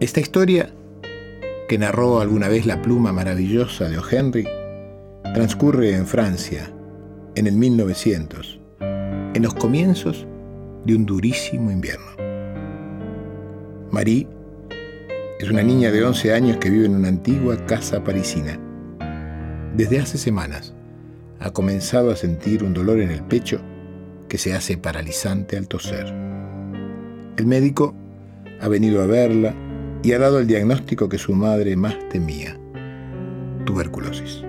Esta historia, que narró alguna vez la pluma maravillosa de O. Henry, transcurre en Francia, en el 1900, en los comienzos de un durísimo invierno. Marie es una niña de 11 años que vive en una antigua casa parisina. Desde hace semanas ha comenzado a sentir un dolor en el pecho que se hace paralizante al toser. El médico ha venido a verla y ha dado el diagnóstico que su madre más temía, tuberculosis.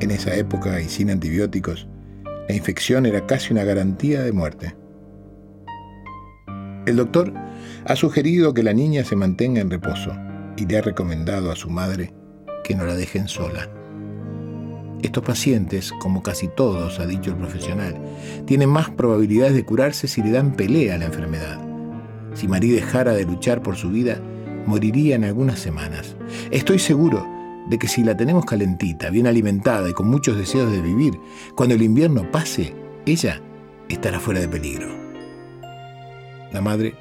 En esa época y sin antibióticos, la infección era casi una garantía de muerte. El doctor ha sugerido que la niña se mantenga en reposo y le ha recomendado a su madre que no la dejen sola. Estos pacientes, como casi todos, ha dicho el profesional, tienen más probabilidades de curarse si le dan pelea a la enfermedad. Si Marie dejara de luchar por su vida, moriría en algunas semanas. Estoy seguro de que si la tenemos calentita, bien alimentada y con muchos deseos de vivir, cuando el invierno pase, ella estará fuera de peligro. La madre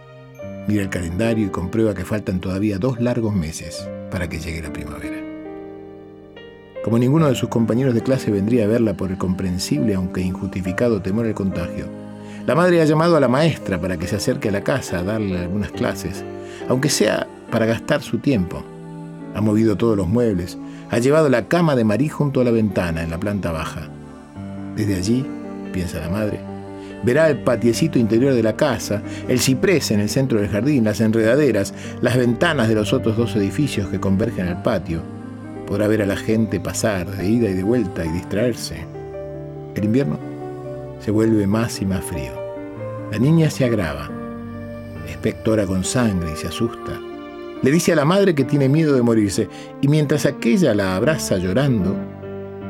mira el calendario y comprueba que faltan todavía dos largos meses para que llegue la primavera. Como ninguno de sus compañeros de clase vendría a verla por el comprensible aunque injustificado temor al contagio, la madre ha llamado a la maestra para que se acerque a la casa a darle algunas clases, aunque sea para gastar su tiempo. Ha movido todos los muebles, ha llevado la cama de Marí junto a la ventana en la planta baja. Desde allí, piensa la madre, verá el patiecito interior de la casa, el ciprés en el centro del jardín, las enredaderas, las ventanas de los otros dos edificios que convergen al patio. Podrá ver a la gente pasar de ida y de vuelta y distraerse. El invierno se vuelve más y más frío. La niña se agrava, espectora con sangre y se asusta. Le dice a la madre que tiene miedo de morirse y mientras aquella la abraza llorando,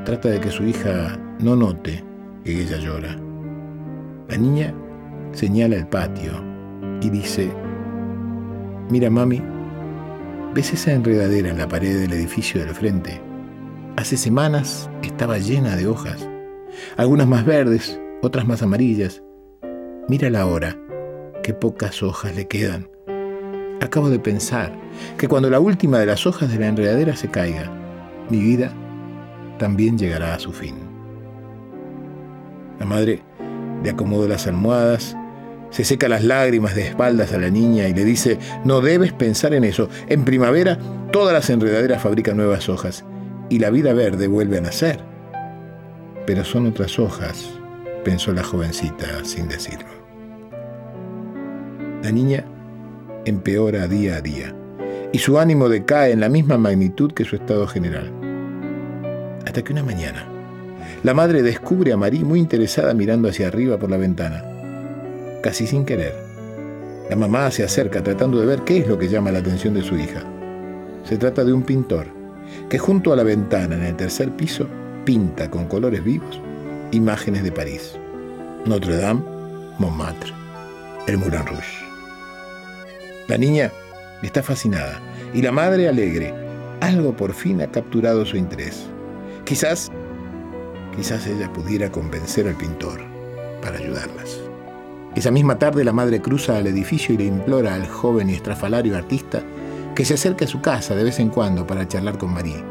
trata de que su hija no note que ella llora. La niña señala el patio y dice, mira mami, ¿ves esa enredadera en la pared del edificio del frente? Hace semanas estaba llena de hojas, algunas más verdes, otras más amarillas. Mírala ahora, qué pocas hojas le quedan. Acabo de pensar que cuando la última de las hojas de la enredadera se caiga, mi vida también llegará a su fin. La madre le acomoda las almohadas, se seca las lágrimas de espaldas a la niña y le dice, no debes pensar en eso. En primavera todas las enredaderas fabrican nuevas hojas y la vida verde vuelve a nacer. Pero son otras hojas pensó la jovencita sin decirlo. La niña empeora día a día y su ánimo decae en la misma magnitud que su estado general. Hasta que una mañana, la madre descubre a Marie muy interesada mirando hacia arriba por la ventana, casi sin querer. La mamá se acerca tratando de ver qué es lo que llama la atención de su hija. Se trata de un pintor que junto a la ventana en el tercer piso pinta con colores vivos imágenes de París. Notre Dame, Montmartre, el Moulin Rouge. La niña está fascinada y la madre alegre. Algo por fin ha capturado su interés. Quizás, quizás ella pudiera convencer al pintor para ayudarlas. Esa misma tarde la madre cruza al edificio y le implora al joven y estrafalario artista que se acerque a su casa de vez en cuando para charlar con Marie.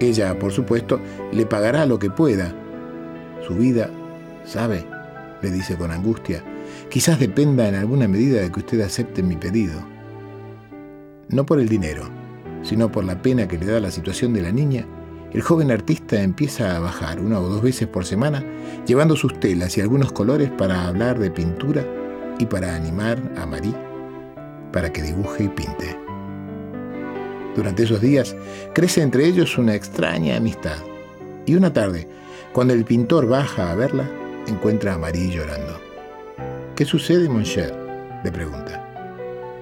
Ella, por supuesto, le pagará lo que pueda su vida, ¿sabe? le dice con angustia. Quizás dependa en alguna medida de que usted acepte mi pedido. No por el dinero, sino por la pena que le da la situación de la niña, el joven artista empieza a bajar una o dos veces por semana, llevando sus telas y algunos colores para hablar de pintura y para animar a Marie para que dibuje y pinte. Durante esos días crece entre ellos una extraña amistad. Y una tarde, cuando el pintor baja a verla, encuentra a Marie llorando. ¿Qué sucede, mon cher? le pregunta.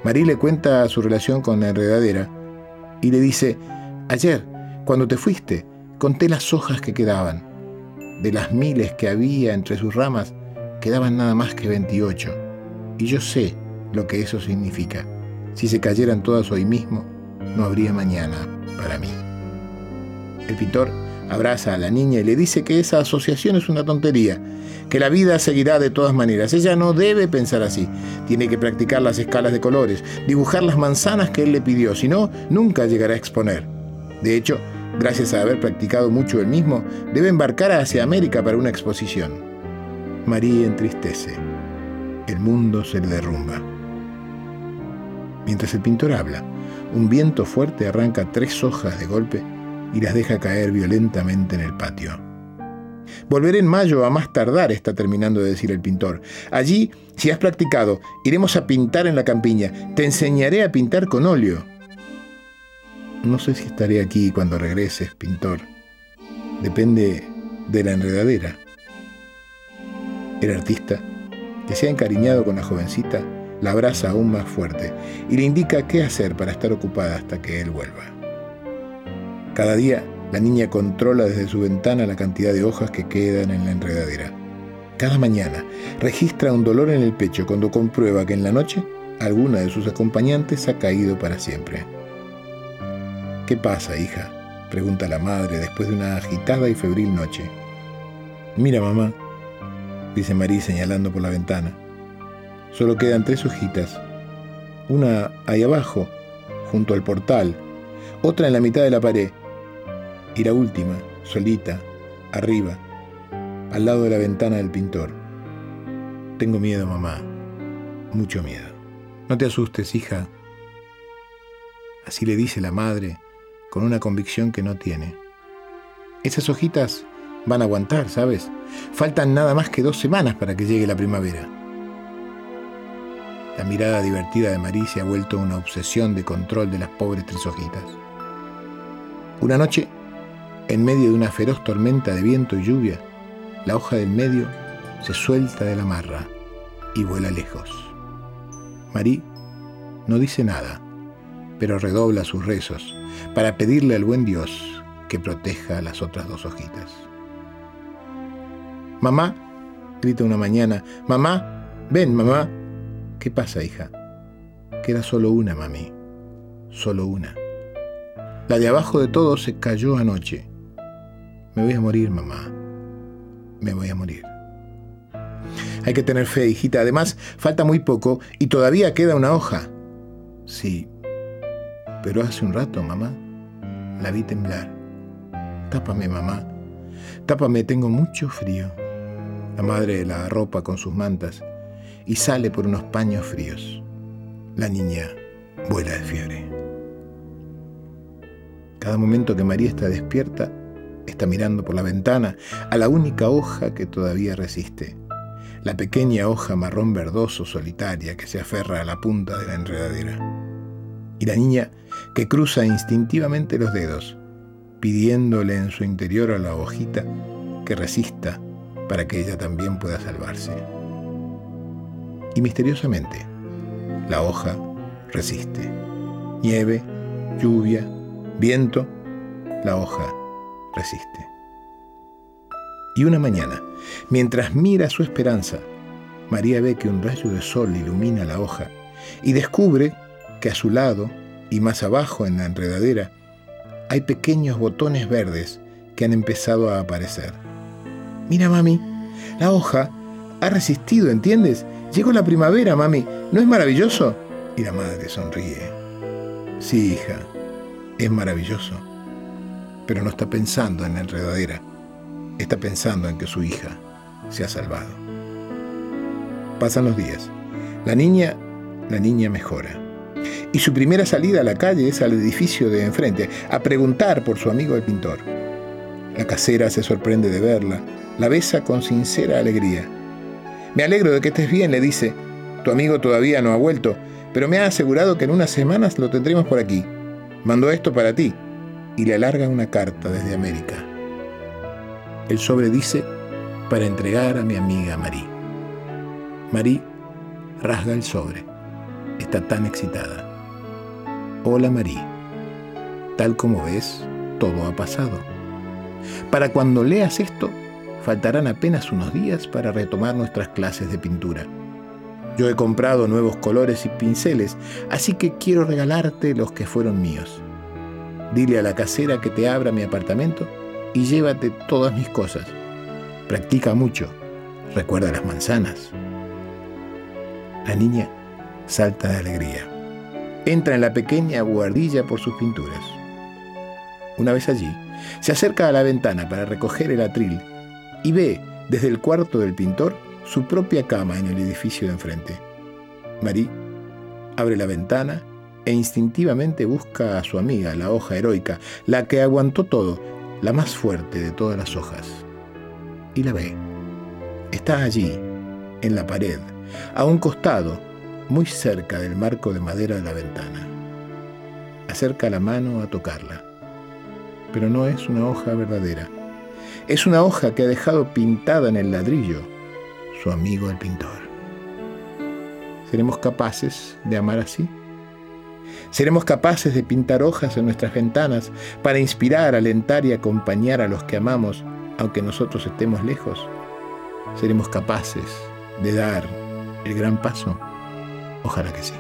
Marie le cuenta su relación con la enredadera y le dice, ayer, cuando te fuiste, conté las hojas que quedaban. De las miles que había entre sus ramas, quedaban nada más que 28. Y yo sé lo que eso significa. Si se cayeran todas hoy mismo, no habría mañana para mí. El pintor Abraza a la niña y le dice que esa asociación es una tontería, que la vida seguirá de todas maneras. Ella no debe pensar así. Tiene que practicar las escalas de colores, dibujar las manzanas que él le pidió, si no, nunca llegará a exponer. De hecho, gracias a haber practicado mucho él mismo, debe embarcar hacia América para una exposición. María entristece. El mundo se le derrumba. Mientras el pintor habla, un viento fuerte arranca tres hojas de golpe y las deja caer violentamente en el patio. Volveré en mayo a más tardar, está terminando de decir el pintor. Allí, si has practicado, iremos a pintar en la campiña. Te enseñaré a pintar con óleo. No sé si estaré aquí cuando regreses, pintor. Depende de la enredadera. El artista, que se ha encariñado con la jovencita, la abraza aún más fuerte y le indica qué hacer para estar ocupada hasta que él vuelva. Cada día, la niña controla desde su ventana la cantidad de hojas que quedan en la enredadera. Cada mañana registra un dolor en el pecho cuando comprueba que en la noche alguna de sus acompañantes ha caído para siempre. ¿Qué pasa, hija? pregunta la madre después de una agitada y febril noche. Mira, mamá, dice María señalando por la ventana. Solo quedan tres hojitas. Una ahí abajo, junto al portal, otra en la mitad de la pared y la última, solita, arriba, al lado de la ventana del pintor. Tengo miedo, mamá, mucho miedo. No te asustes, hija. Así le dice la madre, con una convicción que no tiene. Esas hojitas van a aguantar, ¿sabes? Faltan nada más que dos semanas para que llegue la primavera. La mirada divertida de Marí se ha vuelto una obsesión de control de las pobres tres hojitas. Una noche, en medio de una feroz tormenta de viento y lluvia, la hoja del medio se suelta de la marra y vuela lejos. Marí no dice nada, pero redobla sus rezos para pedirle al buen Dios que proteja las otras dos hojitas. Mamá, grita una mañana, mamá, ven, mamá. ¿Qué pasa, hija? Queda solo una, mami, solo una. La de abajo de todo se cayó anoche. Me voy a morir, mamá. Me voy a morir. Hay que tener fe, hijita. Además, falta muy poco y todavía queda una hoja. Sí, pero hace un rato, mamá, la vi temblar. Tápame, mamá. Tápame, tengo mucho frío. La madre la arropa con sus mantas y sale por unos paños fríos. La niña vuela de fiebre. Cada momento que María está despierta, está mirando por la ventana a la única hoja que todavía resiste, la pequeña hoja marrón verdoso solitaria que se aferra a la punta de la enredadera. Y la niña que cruza instintivamente los dedos, pidiéndole en su interior a la hojita que resista para que ella también pueda salvarse. Y misteriosamente, la hoja resiste. Nieve, lluvia, viento, la hoja resiste. Y una mañana, mientras mira su esperanza, María ve que un rayo de sol ilumina la hoja y descubre que a su lado y más abajo en la enredadera hay pequeños botones verdes que han empezado a aparecer. Mira, mami, la hoja ha resistido, ¿entiendes? Llegó la primavera, mami. ¿No es maravilloso? Y la madre sonríe. Sí, hija, es maravilloso, pero no está pensando en la enredadera, está pensando en que su hija se ha salvado. Pasan los días. La niña, la niña mejora. Y su primera salida a la calle es al edificio de enfrente, a preguntar por su amigo el pintor. La casera se sorprende de verla, la besa con sincera alegría. Me alegro de que estés bien, le dice. Tu amigo todavía no ha vuelto, pero me ha asegurado que en unas semanas lo tendremos por aquí. Mandó esto para ti y le alarga una carta desde América. El sobre dice, para entregar a mi amiga Marí. Marí rasga el sobre. Está tan excitada. Hola Marí. Tal como ves, todo ha pasado. Para cuando leas esto, faltarán apenas unos días para retomar nuestras clases de pintura. Yo he comprado nuevos colores y pinceles, así que quiero regalarte los que fueron míos. Dile a la casera que te abra mi apartamento y llévate todas mis cosas. Practica mucho. Recuerda las manzanas. La niña salta de alegría. Entra en la pequeña buhardilla por sus pinturas. Una vez allí, se acerca a la ventana para recoger el atril y ve desde el cuarto del pintor su propia cama en el edificio de enfrente. Marie abre la ventana e instintivamente busca a su amiga, la hoja heroica, la que aguantó todo, la más fuerte de todas las hojas. Y la ve. Está allí, en la pared, a un costado, muy cerca del marco de madera de la ventana. Acerca la mano a tocarla. Pero no es una hoja verdadera. Es una hoja que ha dejado pintada en el ladrillo su amigo el pintor. ¿Seremos capaces de amar así? ¿Seremos capaces de pintar hojas en nuestras ventanas para inspirar, alentar y acompañar a los que amamos, aunque nosotros estemos lejos? ¿Seremos capaces de dar el gran paso? Ojalá que sí.